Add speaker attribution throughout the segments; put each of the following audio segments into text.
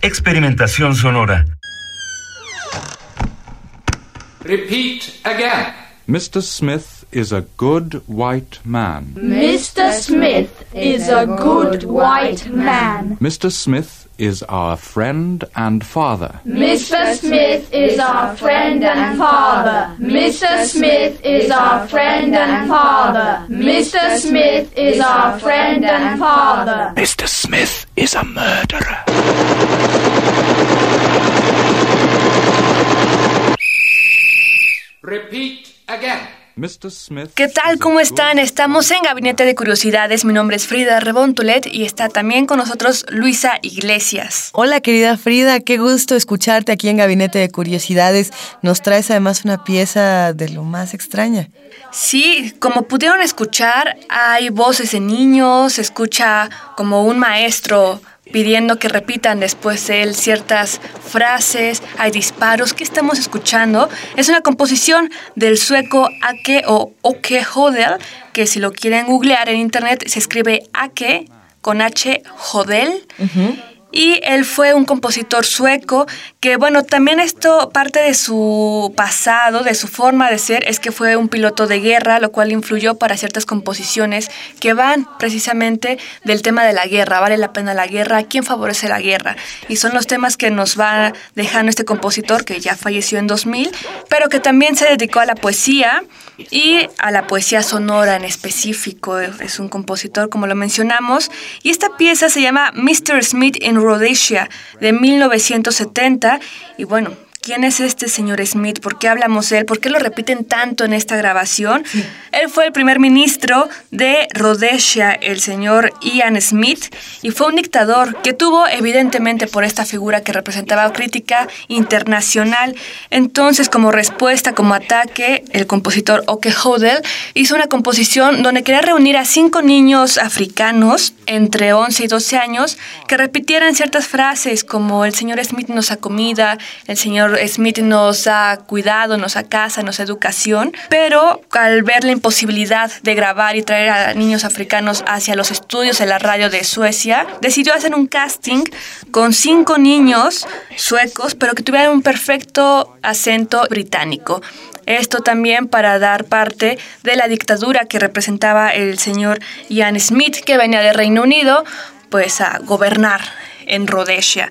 Speaker 1: Experimentación sonora.
Speaker 2: Repeat again.
Speaker 3: Mr. Smith is a good white man.
Speaker 4: Mr. Smith is a good white man.
Speaker 3: Mr. Smith is our friend and father.
Speaker 4: Mr. Smith is our friend and father. Mr. Smith is our friend and father. Mr. Smith is our friend and father.
Speaker 1: Mr. Smith is a murderer.
Speaker 2: Repeat again.
Speaker 3: Mr. Smith.
Speaker 5: ¿Qué tal? ¿Cómo están? Estamos en Gabinete de Curiosidades. Mi nombre es Frida Rebontulet y está también con nosotros Luisa Iglesias.
Speaker 6: Hola querida Frida, qué gusto escucharte aquí en Gabinete de Curiosidades. Nos traes además una pieza de lo más extraña.
Speaker 5: Sí, como pudieron escuchar, hay voces de niños, se escucha como un maestro pidiendo que repitan después de él ciertas frases, hay disparos. ¿Qué estamos escuchando? Es una composición del sueco Ake o Oke Hodel, que si lo quieren googlear en internet se escribe Ake con H Hodel. Y él fue un compositor sueco que, bueno, también esto parte de su pasado, de su forma de ser, es que fue un piloto de guerra, lo cual influyó para ciertas composiciones que van precisamente del tema de la guerra. ¿Vale la pena la guerra? ¿Quién favorece la guerra? Y son los temas que nos va dejando este compositor que ya falleció en 2000, pero que también se dedicó a la poesía y a la poesía sonora en específico. Es un compositor, como lo mencionamos. Y esta pieza se llama Mr. Smith in Rhodesia, de 1970. Y bueno, ¿quién es este señor Smith? ¿Por qué hablamos de él? ¿Por qué lo repiten tanto en esta grabación? Él fue el primer ministro de Rhodesia, el señor Ian Smith, y fue un dictador que tuvo, evidentemente, por esta figura que representaba crítica internacional. Entonces, como respuesta, como ataque, el compositor Oke Hodel hizo una composición donde quería reunir a cinco niños africanos entre 11 y 12 años que repitieran ciertas frases como el señor Smith nos da comida, el señor Smith nos da cuidado, nos da casa, nos da educación, pero al ver la imposibilidad de grabar y traer a niños africanos hacia los estudios de la radio de Suecia, decidió hacer un casting con cinco niños suecos, pero que tuvieran un perfecto acento británico. Esto también para dar parte de la dictadura que representaba el señor Ian Smith, que venía de Reino Unido, pues a gobernar en Rhodesia.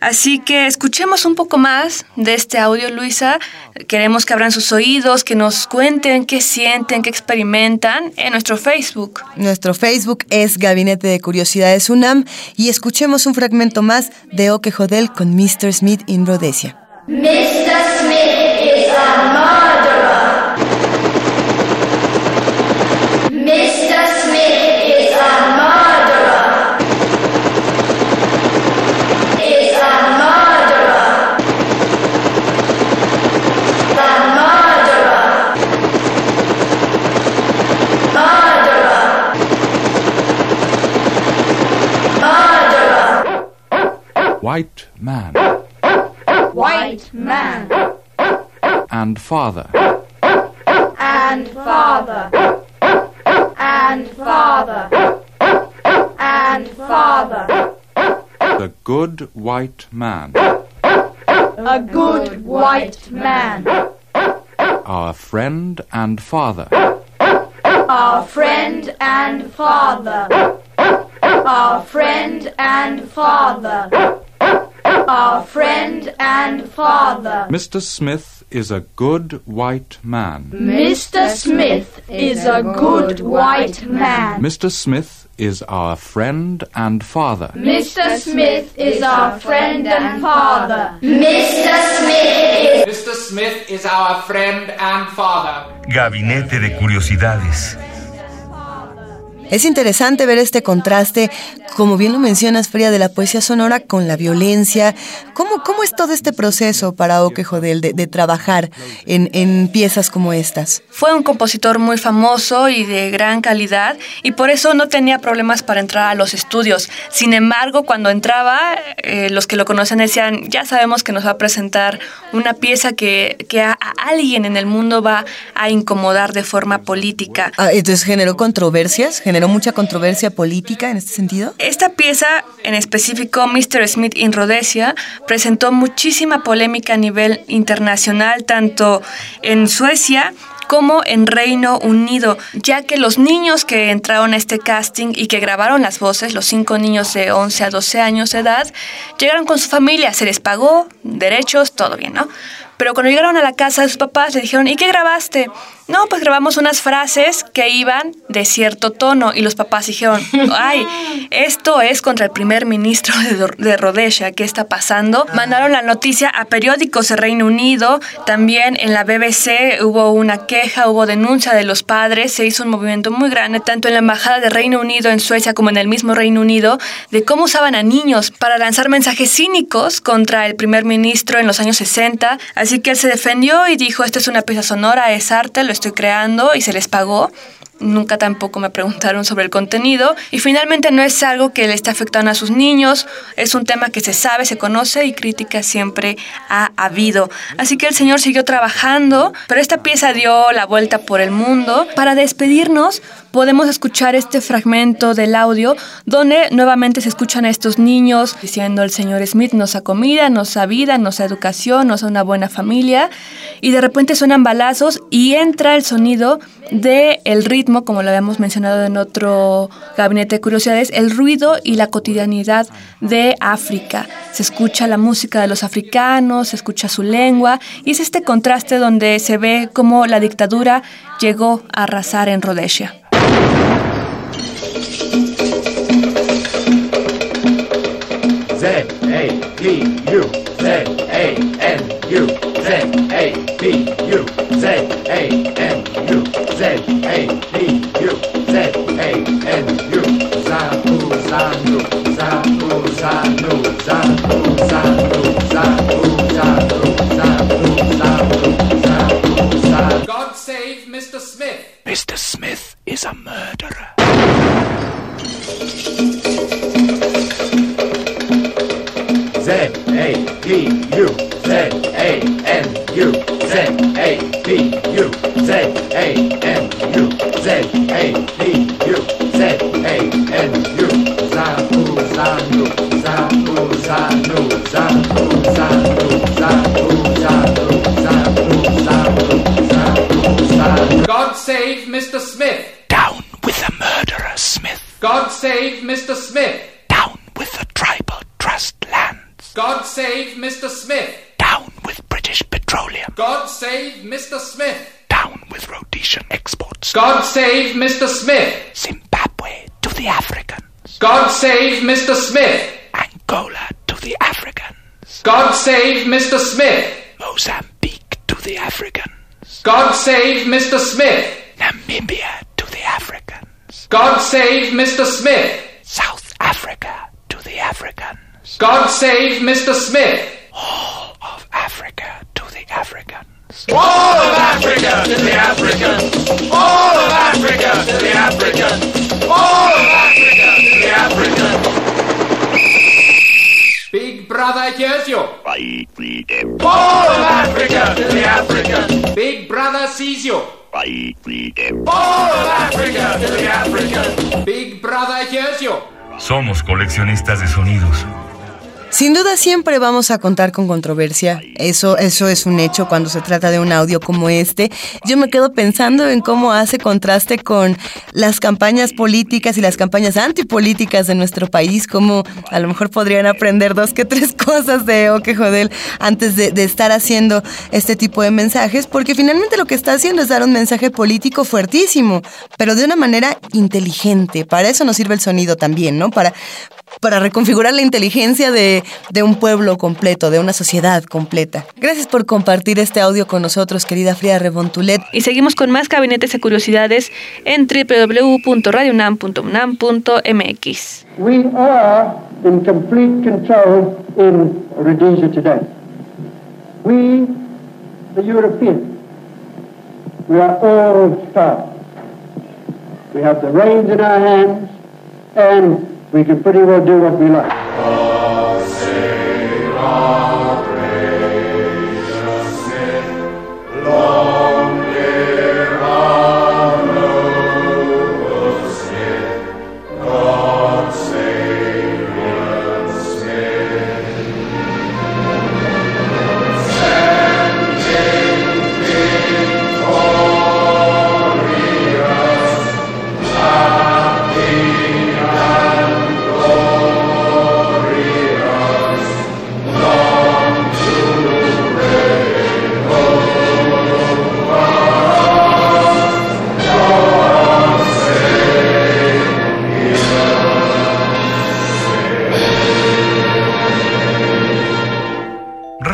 Speaker 5: Así que escuchemos un poco más de este audio, Luisa. Queremos que abran sus oídos, que nos cuenten qué sienten, qué experimentan en nuestro Facebook.
Speaker 6: Nuestro Facebook es Gabinete de Curiosidades UNAM y escuchemos un fragmento más de Oke Hodel con Mr. Smith in Rhodesia.
Speaker 4: Mr. Smith is a
Speaker 3: White man
Speaker 4: White man
Speaker 3: and father.
Speaker 4: and father and father and father.
Speaker 3: The good white man.
Speaker 4: A good white man.
Speaker 3: Our friend and father.
Speaker 4: Our friend and father. Our friend and father. Our friend and father.
Speaker 3: Mr. Smith is a good white man.
Speaker 4: Mr. Smith is a good white man.
Speaker 3: Mr. Smith is our friend and father.
Speaker 4: Mr. Smith is our friend and father. Mr. Smith is
Speaker 2: Mr. Smith is our friend and father.
Speaker 1: Gabinete de Curiosidades.
Speaker 6: Es interesante ver este contraste, como bien lo mencionas, Fría, de la poesía sonora con la violencia. ¿Cómo, cómo es todo este proceso para Oke Jodel de, de trabajar en, en piezas como estas?
Speaker 5: Fue un compositor muy famoso y de gran calidad y por eso no tenía problemas para entrar a los estudios. Sin embargo, cuando entraba, eh, los que lo conocen decían, ya sabemos que nos va a presentar una pieza que, que a, a alguien en el mundo va a incomodar de forma política.
Speaker 6: Ah, entonces generó controversias, generó mucha controversia política en este sentido.
Speaker 5: Esta pieza, en específico Mr. Smith in Rhodesia, presentó muchísima polémica a nivel internacional, tanto en Suecia como en Reino Unido, ya que los niños que entraron a este casting y que grabaron las voces, los cinco niños de 11 a 12 años de edad, llegaron con su familia, se les pagó derechos, todo bien, ¿no? Pero cuando llegaron a la casa de sus papás, le dijeron, ¿y qué grabaste? No, pues grabamos unas frases que iban de cierto tono y los papás dijeron, ay, esto es contra el primer ministro de, de Rhodesia, ¿qué está pasando? Mandaron la noticia a periódicos de Reino Unido, también en la BBC hubo una queja, hubo denuncia de los padres, se hizo un movimiento muy grande, tanto en la Embajada de Reino Unido en Suecia como en el mismo Reino Unido, de cómo usaban a niños para lanzar mensajes cínicos contra el primer ministro en los años 60, así que él se defendió y dijo, esto es una pieza sonora, es arte, lo estoy creando y se les pagó. Nunca tampoco me preguntaron sobre el contenido y finalmente no es algo que le esté afectando a sus niños, es un tema que se sabe, se conoce y crítica siempre ha habido. Así que el señor siguió trabajando, pero esta pieza dio la vuelta por el mundo. Para despedirnos podemos escuchar este fragmento del audio donde nuevamente se escuchan a estos niños diciendo el señor Smith nos da comida, nos da vida, nos da educación, nos da una buena familia y de repente suenan balazos y entra el sonido del el ritmo, como lo habíamos mencionado en otro gabinete de curiosidades, el ruido y la cotidianidad de África. Se escucha la música de los africanos, se escucha su lengua y es este contraste donde se ve cómo la dictadura llegó a arrasar en Rhodesia.
Speaker 7: Z A P U Z A N U Z A P U Z A P U Z A N U Z A P U Z A N U Z A P U Z A N U Zabu Zanu Zabu Zanu Zabu Zanu Zabu Zanu Zabu Zanu Zabu Zanu
Speaker 2: God save Mr. Smith!
Speaker 1: Down with the murderer, Smith!
Speaker 2: God save Mr. Smith! God save Mr. Smith.
Speaker 1: Down with British petroleum.
Speaker 2: God save Mr. Smith.
Speaker 1: Down with Rhodesian exports.
Speaker 2: God save Mr. Smith.
Speaker 1: Zimbabwe to the Africans.
Speaker 2: God save Mr. Smith.
Speaker 1: Angola to the Africans.
Speaker 2: God save Mr. Smith.
Speaker 1: Mozambique to the Africans.
Speaker 2: God save Mr. Smith.
Speaker 1: Namibia to the Africans.
Speaker 2: God save Mr. Smith.
Speaker 1: South Africa to the Africans.
Speaker 2: God save Mr. Smith.
Speaker 1: All of Africa to the Africans.
Speaker 7: All of Africa to the Africans. All of Africa to the Africans. All of Africa to the Africans.
Speaker 2: Big brother hears you.
Speaker 7: All of Africa to the Africans.
Speaker 2: Big brother sees you.
Speaker 7: All of Africa to the Africans.
Speaker 2: Big brother hears you.
Speaker 1: Somos coleccionistas de sonidos.
Speaker 6: Sin duda siempre vamos a contar con controversia. Eso, eso es un hecho cuando se trata de un audio como este. Yo me quedo pensando en cómo hace contraste con las campañas políticas y las campañas antipolíticas de nuestro país, cómo a lo mejor podrían aprender dos que tres cosas de Oke Jodel antes de, de estar haciendo este tipo de mensajes, porque finalmente lo que está haciendo es dar un mensaje político fuertísimo, pero de una manera inteligente. Para eso nos sirve el sonido también, ¿no? Para para reconfigurar la inteligencia de, de, un pueblo completo, de una sociedad completa. Gracias por compartir este audio con nosotros, querida Frida Rebontulet.
Speaker 5: Y seguimos con más gabinetes de curiosidades en www.radionam.unam.mx.
Speaker 8: We are in complete control in Rhodesia today. We, the Europeans, we are all stars. We have the reins in our hands, and we can pretty well do what we like.